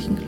solchen